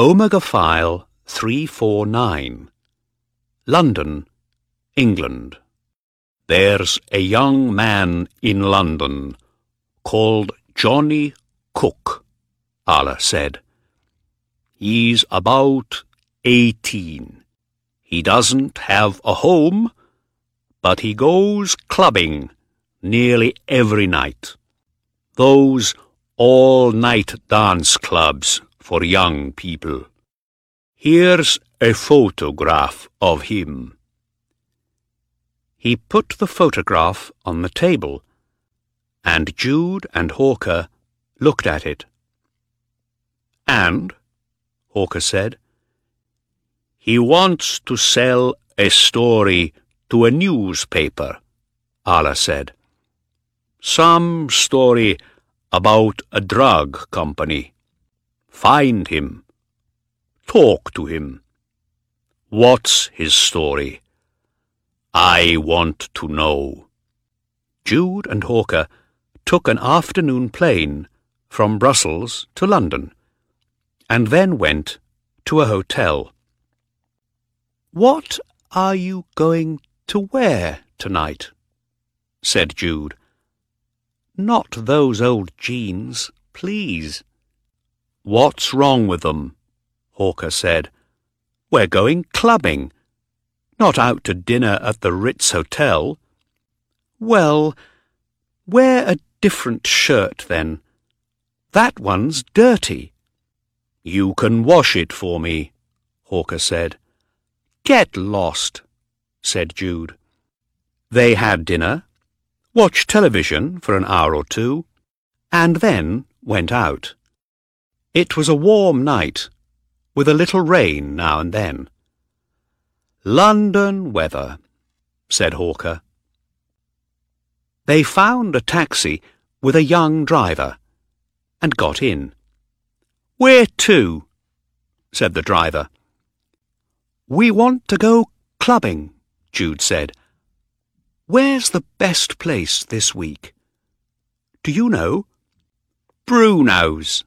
Omega File 349 London, England. There's a young man in London called Johnny Cook, Aria said. He's about eighteen. He doesn't have a home, but he goes clubbing nearly every night. Those all-night dance clubs for young people. Here's a photograph of him. He put the photograph on the table, and Jude and Hawker looked at it. And, Hawker said, he wants to sell a story to a newspaper, Aria said. Some story about a drug company. Find him. Talk to him. What's his story? I want to know. Jude and Hawker took an afternoon plane from Brussels to London, and then went to a hotel. What are you going to wear tonight? said Jude. Not those old jeans, please. What's wrong with them? Hawker said. We're going clubbing. Not out to dinner at the Ritz Hotel. Well, wear a different shirt then. That one's dirty. You can wash it for me, Hawker said. Get lost, said Jude. They had dinner, watched television for an hour or two, and then went out. It was a warm night, with a little rain now and then. London weather, said Hawker. They found a taxi with a young driver, and got in. Where to? said the driver. We want to go clubbing, Jude said. Where's the best place this week? Do you know? Bruno's,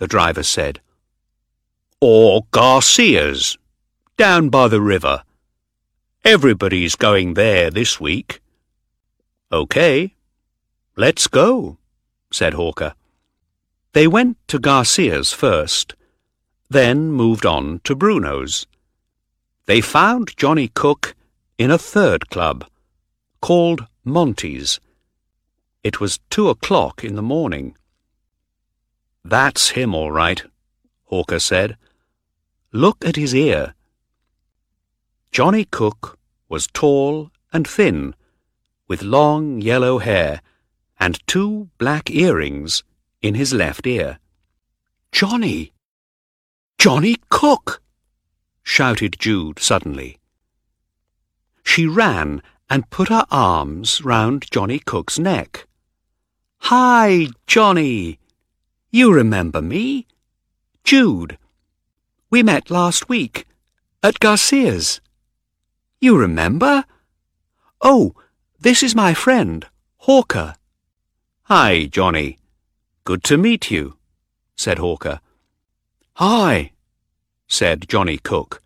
the driver said. Or Garcia's, down by the river. Everybody's going there this week. OK, let's go, said Hawker. They went to Garcia's first, then moved on to Bruno's. They found Johnny Cook in a third club, called Monty's. It was two o'clock in the morning. That's him, all right, Hawker said. Look at his ear. Johnny Cook was tall and thin, with long yellow hair and two black earrings in his left ear. Johnny! Johnny Cook! shouted Jude suddenly. She ran and put her arms round Johnny Cook's neck. Hi, Johnny! You remember me? Jude. We met last week at Garcia's. You remember? Oh, this is my friend, Hawker. Hi, Johnny. Good to meet you, said Hawker. Hi, said Johnny Cook.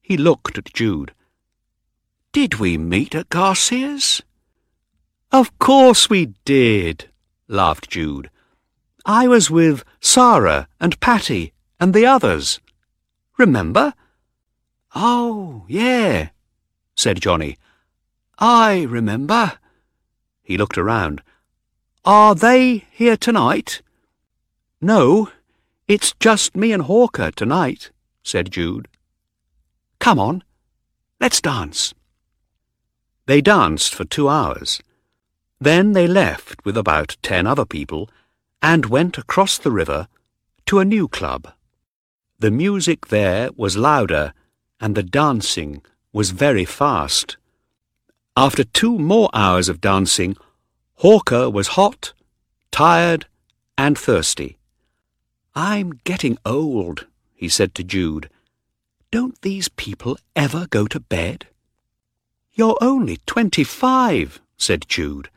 He looked at Jude. Did we meet at Garcia's? Of course we did, laughed Jude. I was with Sarah and Patty and the others. Remember? Oh, yeah, said Johnny. I remember. He looked around. Are they here tonight? No, it's just me and Hawker tonight, said Jude. Come on, let's dance. They danced for two hours. Then they left with about ten other people and went across the river to a new club. The music there was louder and the dancing was very fast. After two more hours of dancing, Hawker was hot, tired, and thirsty. I'm getting old, he said to Jude. Don't these people ever go to bed? You're only twenty-five, said Jude.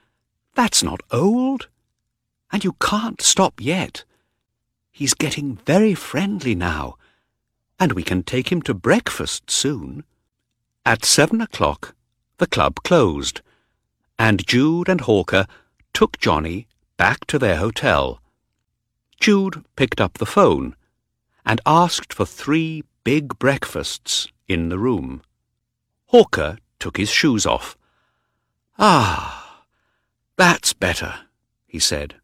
That's not old. And you can't stop yet. He's getting very friendly now, and we can take him to breakfast soon. At seven o'clock, the club closed, and Jude and Hawker took Johnny back to their hotel. Jude picked up the phone and asked for three big breakfasts in the room. Hawker took his shoes off. Ah, that's better, he said.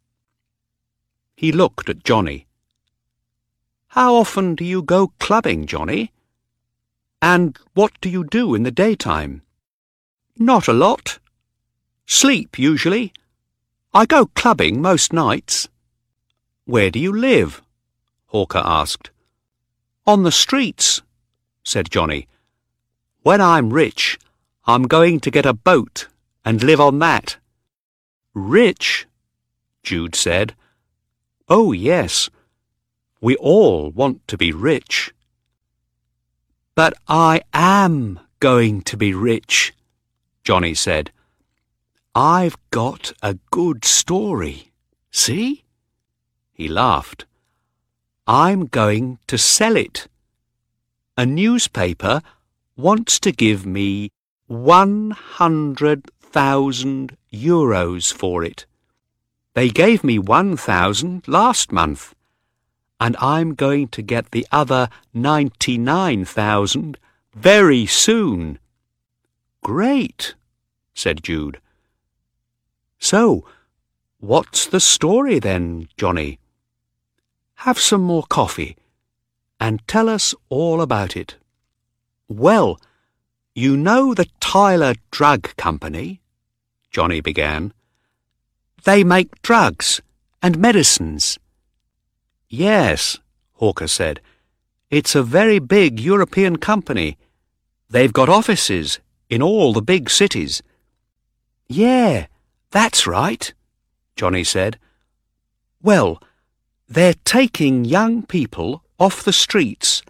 He looked at Johnny. How often do you go clubbing, Johnny? And what do you do in the daytime? Not a lot. Sleep, usually. I go clubbing most nights. Where do you live? Hawker asked. On the streets, said Johnny. When I'm rich, I'm going to get a boat and live on that. Rich? Jude said. Oh, yes. We all want to be rich. But I am going to be rich, Johnny said. I've got a good story. See? He laughed. I'm going to sell it. A newspaper wants to give me 100,000 euros for it. They gave me 1,000 last month, and I'm going to get the other 99,000 very soon. Great, said Jude. So, what's the story then, Johnny? Have some more coffee and tell us all about it. Well, you know the Tyler Drug Company? Johnny began. They make drugs and medicines. Yes, Hawker said. It's a very big European company. They've got offices in all the big cities. Yeah, that's right, Johnny said. Well, they're taking young people off the streets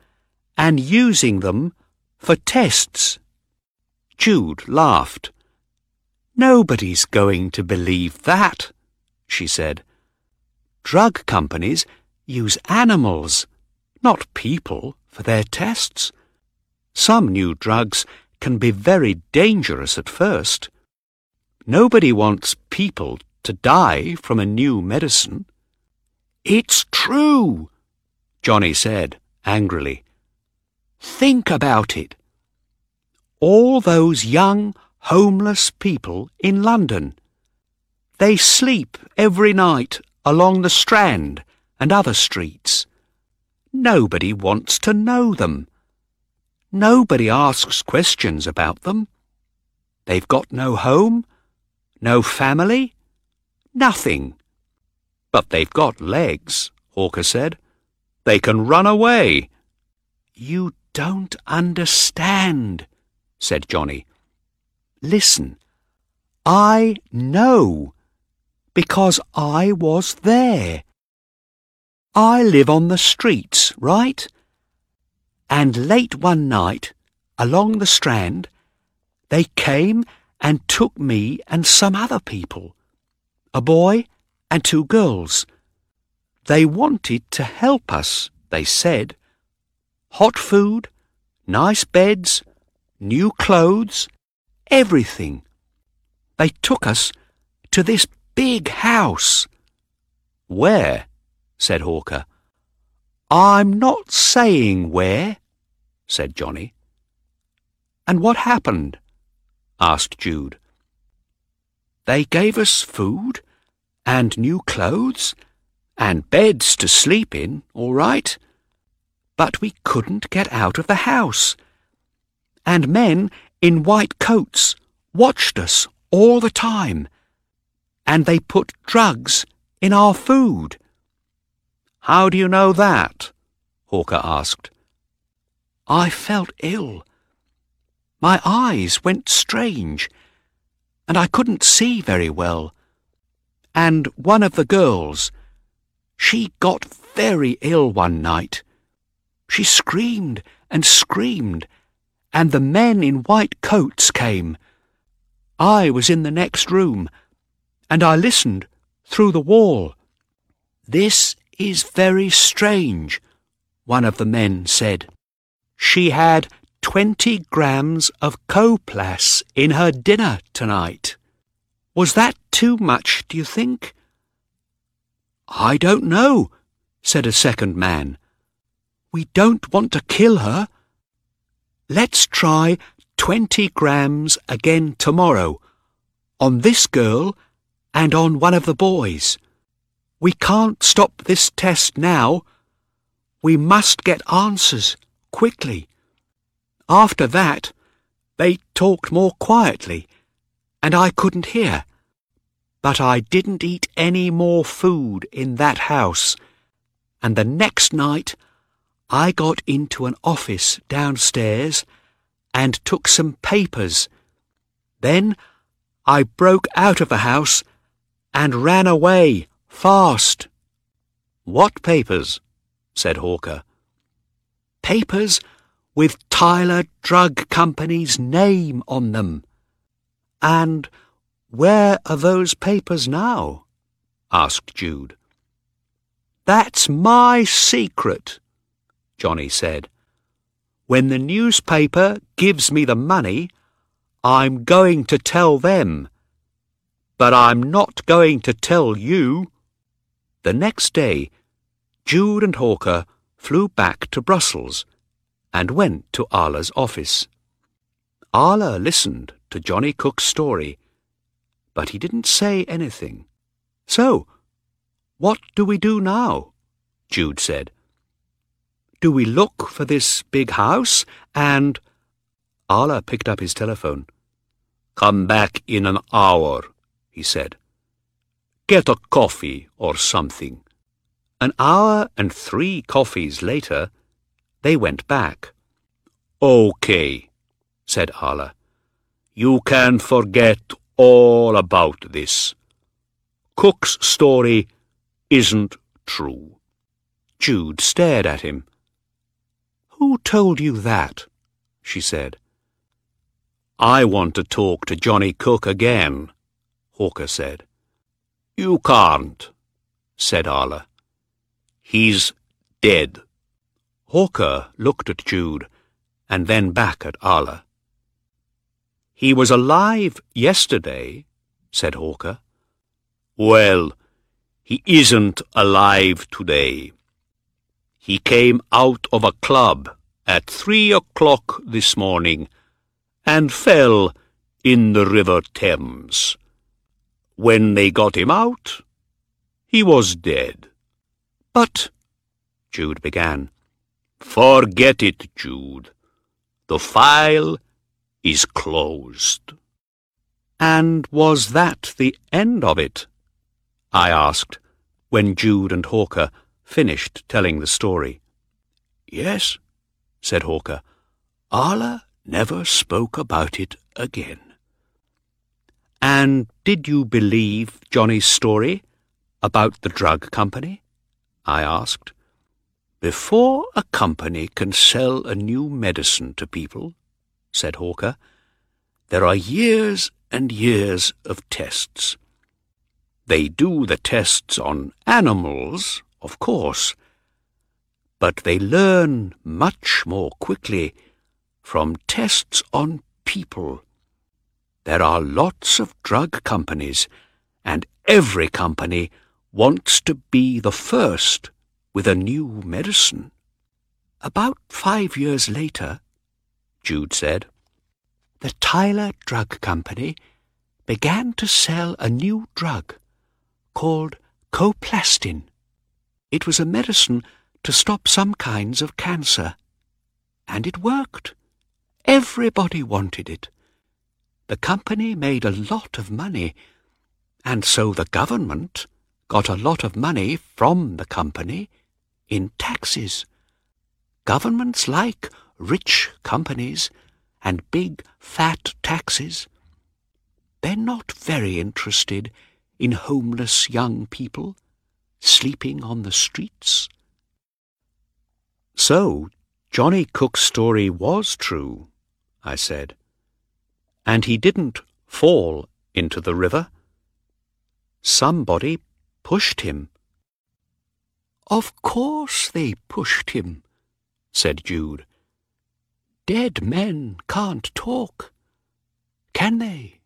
and using them for tests. Jude laughed. Nobody's going to believe that, she said. Drug companies use animals, not people, for their tests. Some new drugs can be very dangerous at first. Nobody wants people to die from a new medicine. It's true, Johnny said angrily. Think about it. All those young, homeless people in London. They sleep every night along the Strand and other streets. Nobody wants to know them. Nobody asks questions about them. They've got no home no family? Nothing. But they've got legs, Hawker said. They can run away. You don't understand, said Johnny. Listen, I know, because I was there. I live on the streets, right? And late one night, along the Strand, they came and took me and some other people, a boy and two girls. They wanted to help us, they said. Hot food, nice beds, new clothes, everything. They took us to this big house. Where? said Hawker. I'm not saying where, said Johnny. And what happened? asked Jude. They gave us food and new clothes and beds to sleep in, all right. But we couldn't get out of the house. And men in white coats watched us all the time. And they put drugs in our food. How do you know that? Hawker asked. I felt ill my eyes went strange, and I couldn't see very well. And one of the girls, she got very ill one night. She screamed and screamed, and the men in white coats came. I was in the next room, and I listened through the wall. This is very strange, one of the men said. she had twenty grams of coplas in her dinner tonight. Was that too much, do you think? I don't know, said a second man. We don't want to kill her. Let's try twenty grams again tomorrow, on this girl and on one of the boys. We can't stop this test now. We must get answers quickly. After that, they talked more quietly, and I couldn't hear. But I didn't eat any more food in that house, and the next night I got into an office downstairs and took some papers. Then I broke out of the house and ran away fast. What papers? said Hawker. Papers with Tyler Drug Company's name on them. And where are those papers now? asked Jude. That's my secret, Johnny said. When the newspaper gives me the money, I'm going to tell them. But I'm not going to tell you. The next day, Jude and Hawker flew back to Brussels and went to Aria's office. Aria listened to Johnny Cook's story, but he didn't say anything. So, what do we do now? Jude said. Do we look for this big house and... Aria picked up his telephone. Come back in an hour, he said. Get a coffee or something. An hour and three coffees later, they went back. Okay, said Aria. You can forget all about this. Cook's story isn't true. Jude stared at him. Who told you that? she said. I want to talk to Johnny Cook again, Hawker said. You can't, said Aria. He's dead. Hawker looked at Jude and then back at Aria. He was alive yesterday, said Hawker. Well, he isn't alive today. He came out of a club at three o'clock this morning and fell in the River Thames. When they got him out, he was dead. But, Jude began. Forget it, Jude. The file is closed. And was that the end of it? I asked, when Jude and Hawker finished telling the story. Yes, said Hawker. Aria never spoke about it again. And did you believe Johnny's story about the drug company? I asked. Before a company can sell a new medicine to people, said Hawker, there are years and years of tests. They do the tests on animals, of course, but they learn much more quickly from tests on people. There are lots of drug companies, and every company wants to be the first with a new medicine. About five years later, Jude said, the Tyler Drug Company began to sell a new drug called coplastin. It was a medicine to stop some kinds of cancer. And it worked. Everybody wanted it. The company made a lot of money, and so the government got a lot of money from the company in taxes. Governments like rich companies and big fat taxes. They're not very interested in homeless young people sleeping on the streets. So, Johnny Cook's story was true, I said. And he didn't fall into the river. Somebody pushed him. Of course they pushed him, said Jude. Dead men can't talk, can they?